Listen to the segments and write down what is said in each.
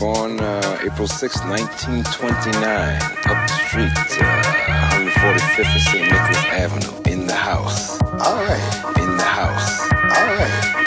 born uh, April 6, 1929, up the street, uh, 145th of St. Nicholas Avenue, in the house. All right. In the house. All right.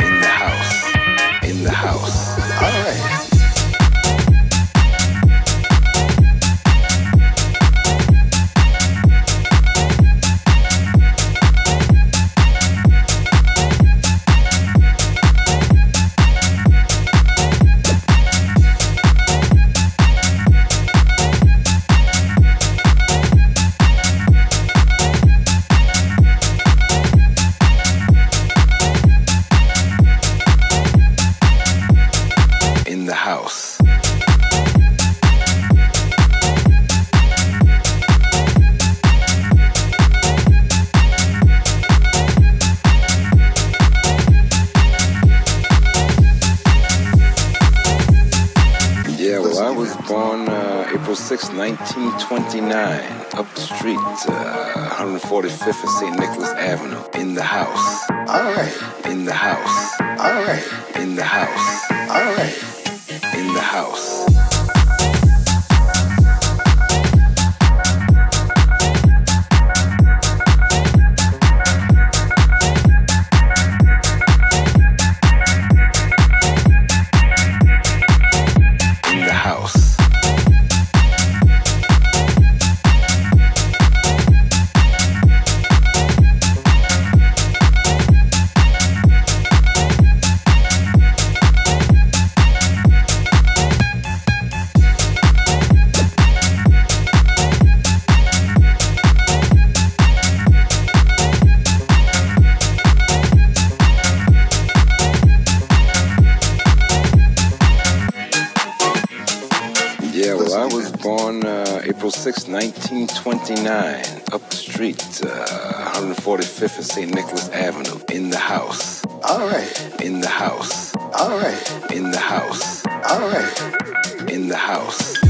6, 1929, up the street, uh, 145th of St. Nicholas Avenue, in the house. All right. In the house. All right. In the house. All right. In the house. Yeah, well, I was born uh, April 6, 1929, up the street, uh, 145th of St. Nicholas Avenue, in the house. All right. In the house. All right. In the house. All right. In the house.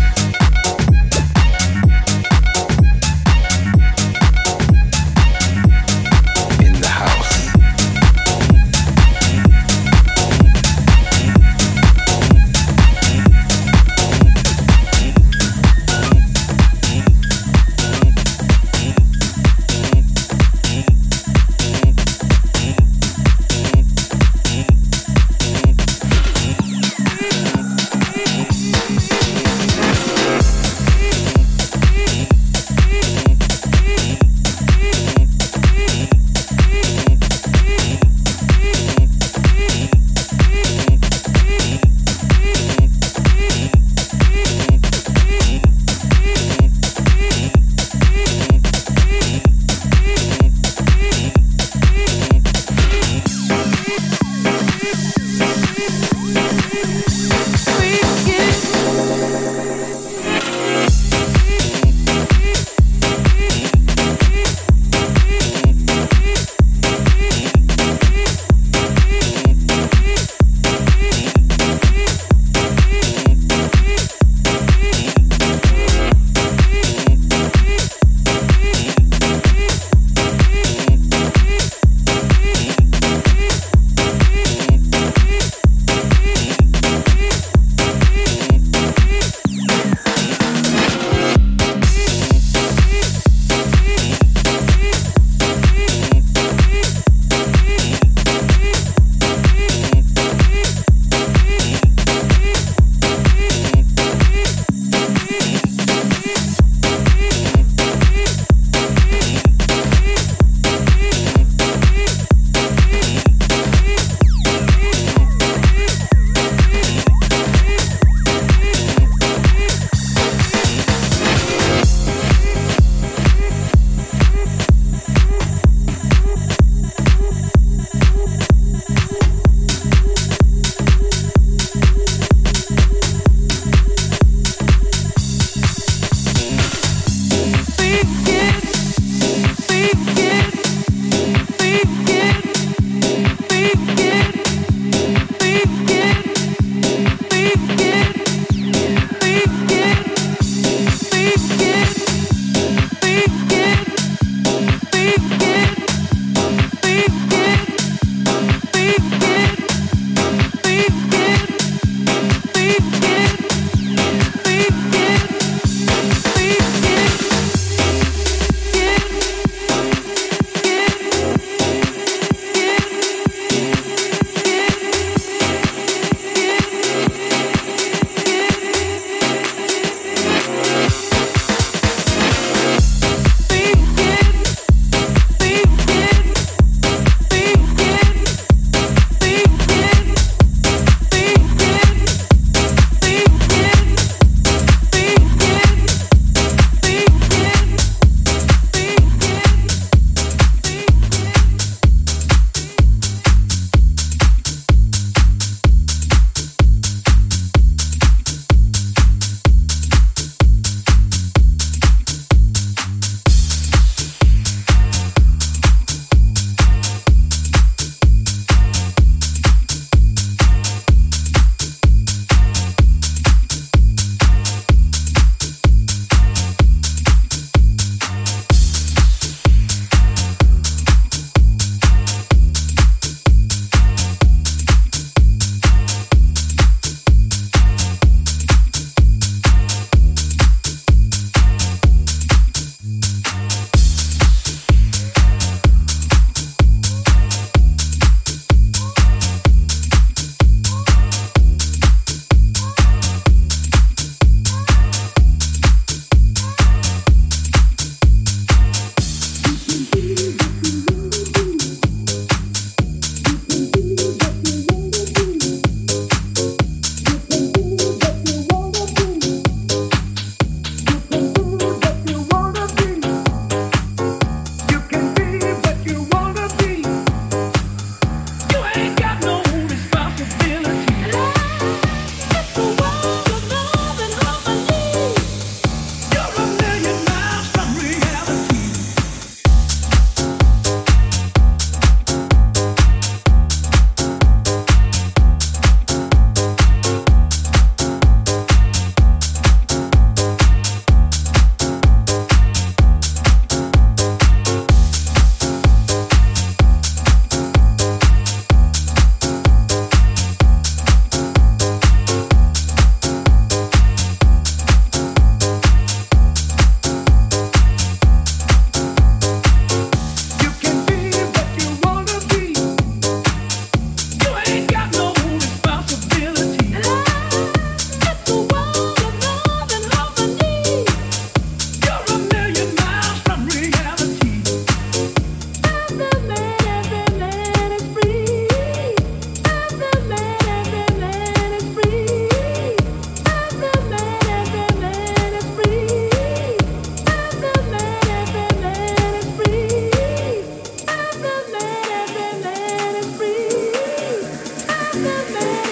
the man.